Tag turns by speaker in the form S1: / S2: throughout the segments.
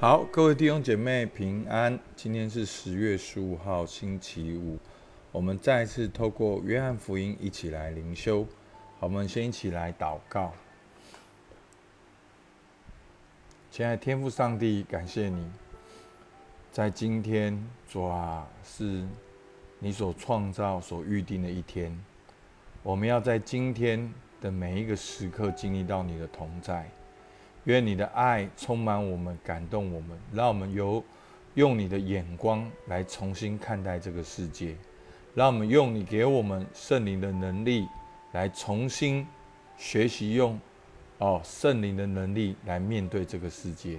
S1: 好，各位弟兄姐妹平安。今天是十月十五号，星期五。我们再次透过约翰福音一起来灵修。我们先一起来祷告。亲爱的天父上帝，感谢你，在今天，主啊，是你所创造、所预定的一天。我们要在今天的每一个时刻经历到你的同在。愿你的爱充满我们，感动我们，让我们由用你的眼光来重新看待这个世界，让我们用你给我们圣灵的能力来重新学习用哦圣灵的能力来面对这个世界，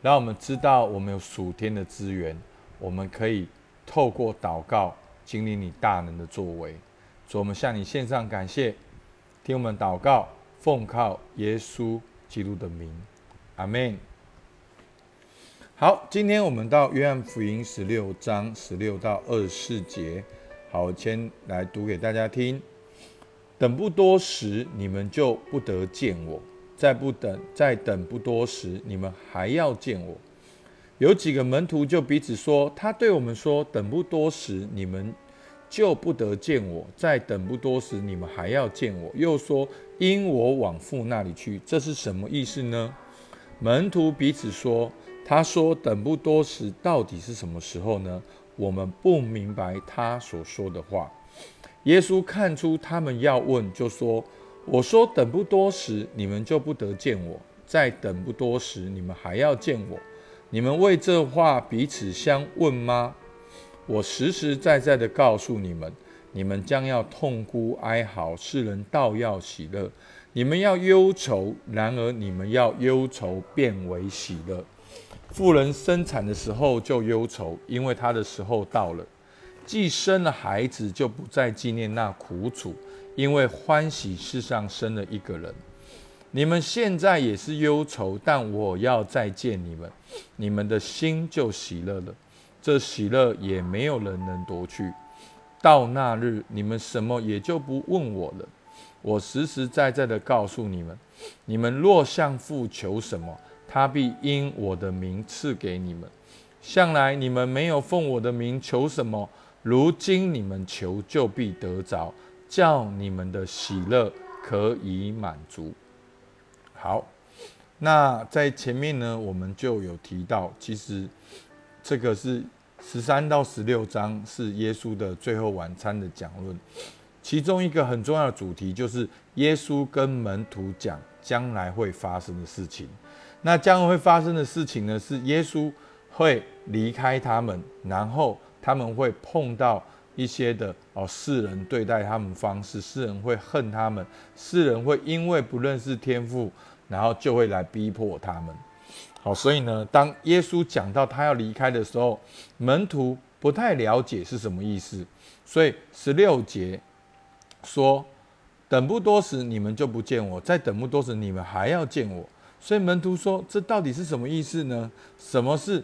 S1: 让我们知道我们有属天的资源，我们可以透过祷告经历你大能的作为。主，我们向你献上感谢，听我们祷告，奉靠耶稣。基督的名，阿门。好，今天我们到约翰福音十六章十六到二十四节。好，先来读给大家听。等不多时，你们就不得见我；再不等，再等不多时，你们还要见我。有几个门徒就彼此说：“他对我们说，等不多时，你们。”就不得见我，再等不多时，你们还要见我。又说，因我往父那里去，这是什么意思呢？门徒彼此说：“他说等不多时，到底是什么时候呢？我们不明白他所说的话。”耶稣看出他们要问，就说：“我说等不多时，你们就不得见我；再等不多时，你们还要见我。你们为这话彼此相问吗？”我实实在在的告诉你们，你们将要痛哭哀嚎，世人倒要喜乐；你们要忧愁，然而你们要忧愁变为喜乐。妇人生产的时候就忧愁，因为她的时候到了；既生了孩子，就不再纪念那苦楚，因为欢喜世上生了一个人。你们现在也是忧愁，但我要再见你们，你们的心就喜乐了。这喜乐也没有人能夺去。到那日，你们什么也就不问我了。我实实在在的告诉你们：你们若向父求什么，他必因我的名赐给你们。向来你们没有奉我的名求什么，如今你们求就必得着，叫你们的喜乐可以满足。好，那在前面呢，我们就有提到，其实。这个是十三到十六章，是耶稣的最后晚餐的讲论。其中一个很重要的主题，就是耶稣跟门徒讲将来会发生的事情。那将来会发生的事情呢，是耶稣会离开他们，然后他们会碰到一些的哦世人对待他们方式，世人会恨他们，世人会因为不认识天父，然后就会来逼迫他们。好，所以呢，当耶稣讲到他要离开的时候，门徒不太了解是什么意思。所以十六节说：“等不多时，你们就不见我；再等不多时，你们还要见我。”所以门徒说：“这到底是什么意思呢？什么是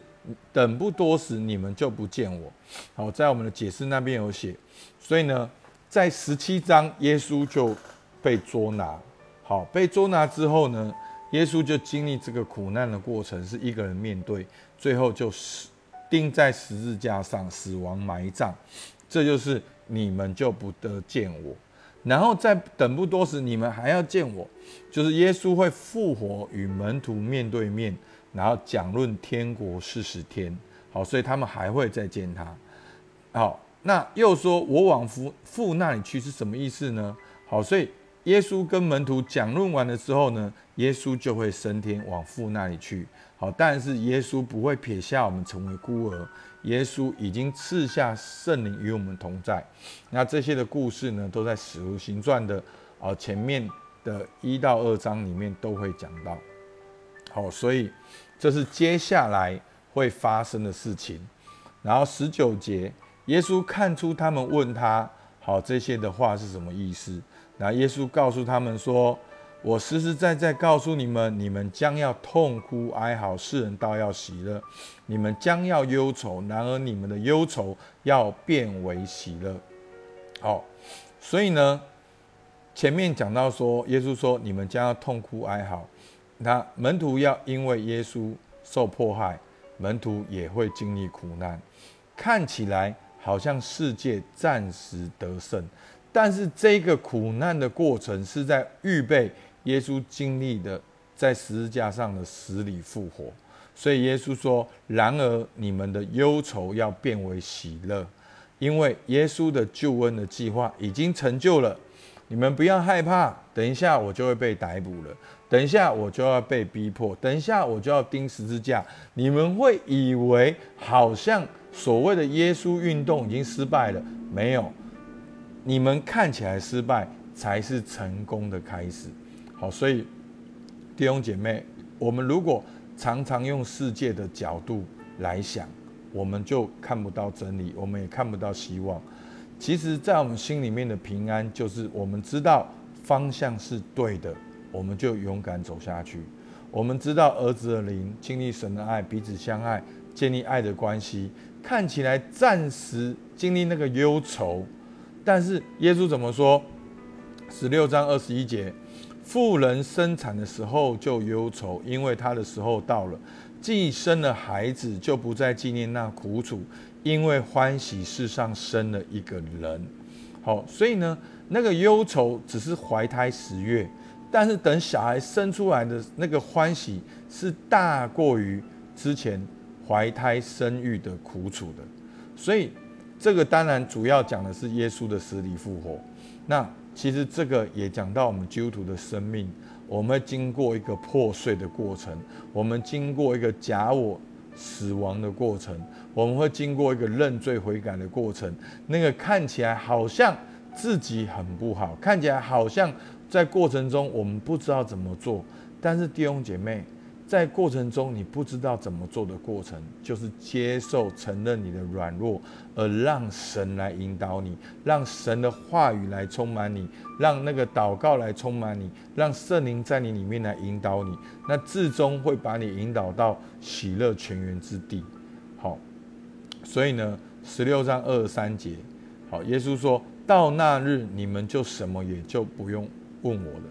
S1: 等不多时，你们就不见我？”好，在我们的解释那边有写。所以呢，在十七章，耶稣就被捉拿。好，被捉拿之后呢？耶稣就经历这个苦难的过程，是一个人面对，最后就死钉在十字架上，死亡埋葬。这就是你们就不得见我，然后再等不多时，你们还要见我。就是耶稣会复活，与门徒面对面，然后讲论天国四十天。好，所以他们还会再见他。好，那又说我往父父那里去是什么意思呢？好，所以。耶稣跟门徒讲论完了之后呢，耶稣就会升天往父那里去。好，但是耶稣不会撇下我们成为孤儿，耶稣已经赐下圣灵与我们同在。那这些的故事呢，都在使徒行传的啊前面的一到二章里面都会讲到。好，所以这是接下来会发生的事情。然后十九节，耶稣看出他们问他，好这些的话是什么意思？那耶稣告诉他们说：“我实实在在告诉你们，你们将要痛哭哀嚎，世人倒要喜乐；你们将要忧愁，然而你们的忧愁要变为喜乐。”好，所以呢，前面讲到说，耶稣说：“你们将要痛哭哀嚎。”那门徒要因为耶稣受迫害，门徒也会经历苦难，看起来好像世界暂时得胜，但是这个苦难的过程是在预备耶稣经历的在十字架上的死里复活。所以耶稣说：“然而你们的忧愁要变为喜乐，因为耶稣的救恩的计划已经成就了。你们不要害怕，等一下我就会被逮捕了，等一下我就要被逼迫，等一下我就要钉十字架。你们会以为好像所谓的耶稣运动已经失败了，没有，你们看起来失败才是成功的开始。好，所以弟兄姐妹，我们如果常常用世界的角度来想，我们就看不到真理，我们也看不到希望。其实，在我们心里面的平安，就是我们知道方向是对的，我们就勇敢走下去。我们知道儿子的灵，经历神的爱，彼此相爱，建立爱的关系，看起来暂时经历那个忧愁，但是耶稣怎么说？十六章二十一节。妇人生产的时候就忧愁，因为她的时候到了；既生了孩子，就不再纪念那苦楚，因为欢喜世上生了一个人。好，所以呢，那个忧愁只是怀胎十月，但是等小孩生出来的那个欢喜，是大过于之前怀胎生育的苦楚的。所以，这个当然主要讲的是耶稣的死里复活。那。其实这个也讲到我们基督徒的生命，我们经过一个破碎的过程，我们经过一个假我死亡的过程，我们会经过一个认罪悔改的过程。那个看起来好像自己很不好，看起来好像在过程中我们不知道怎么做，但是弟兄姐妹。在过程中，你不知道怎么做的过程，就是接受、承认你的软弱，而让神来引导你，让神的话语来充满你，让那个祷告来充满你，让圣灵在你里面来引导你，那至终会把你引导到喜乐泉源之地。好，所以呢，十六章二十三节，好，耶稣说到那日，你们就什么也就不用问我了。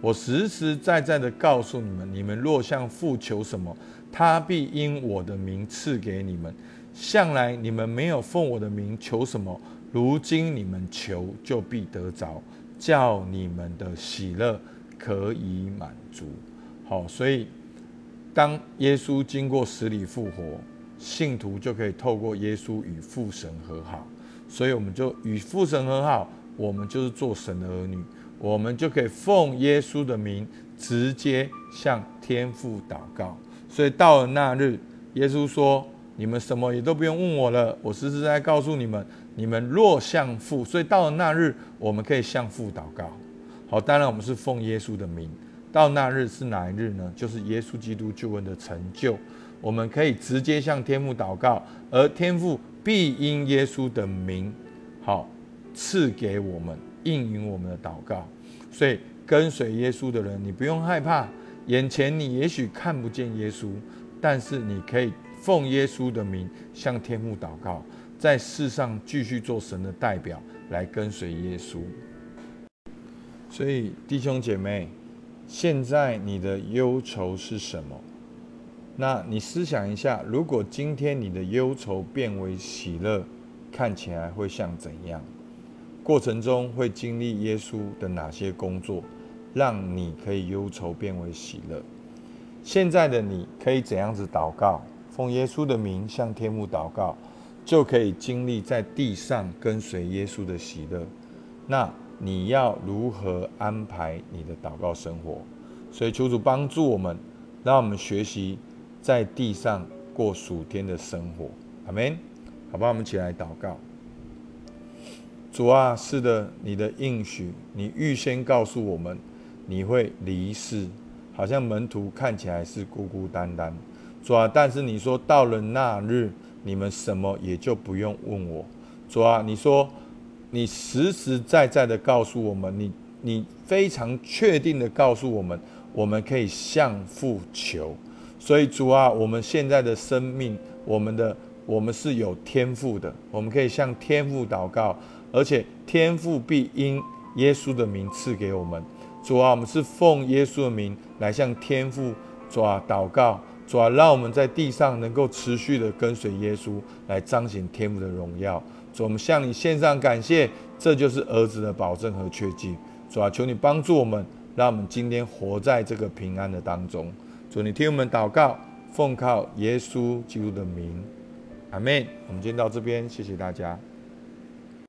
S1: 我实实在在的告诉你们：你们若向父求什么，他必因我的名赐给你们。向来你们没有奉我的名求什么，如今你们求就必得着，叫你们的喜乐可以满足。好，所以当耶稣经过死里复活，信徒就可以透过耶稣与父神和好。所以我们就与父神和好，我们就是做神的儿女。我们就可以奉耶稣的名，直接向天父祷告。所以到了那日，耶稣说：“你们什么也都不用问我了，我实实在在告诉你们，你们若向父。”所以到了那日，我们可以向父祷告。好，当然我们是奉耶稣的名。到那日是哪一日呢？就是耶稣基督救恩的成就。我们可以直接向天父祷告，而天父必因耶稣的名，好赐给我们。应允我们的祷告，所以跟随耶稣的人，你不用害怕。眼前你也许看不见耶稣，但是你可以奉耶稣的名向天父祷告，在世上继续做神的代表来跟随耶稣。所以弟兄姐妹，现在你的忧愁是什么？那你思想一下，如果今天你的忧愁变为喜乐，看起来会像怎样？过程中会经历耶稣的哪些工作，让你可以忧愁变为喜乐？现在的你可以怎样子祷告？奉耶稣的名向天父祷告，就可以经历在地上跟随耶稣的喜乐。那你要如何安排你的祷告生活？所以求主帮助我们，让我们学习在地上过暑天的生活。阿门。好吧，我们起来祷告。主啊，是的，你的应许，你预先告诉我们，你会离世，好像门徒看起来是孤孤单单。主啊，但是你说到了那日，你们什么也就不用问我。主啊，你说你实实在在的告诉我们，你你非常确定的告诉我们，我们可以向父求。所以主啊，我们现在的生命，我们的我们是有天赋的，我们可以向天赋祷告，而且天赋必因耶稣的名赐给我们。主啊，我们是奉耶稣的名来向天赋主啊祷告，主啊，让我们在地上能够持续的跟随耶稣，来彰显天赋的荣耀。主、啊，我们向你献上感谢，这就是儿子的保证和确据。主啊，求你帮助我们，让我们今天活在这个平安的当中。主，你听我们祷告，奉靠耶稣基督的名，阿门。我们今天到这边，谢谢大家。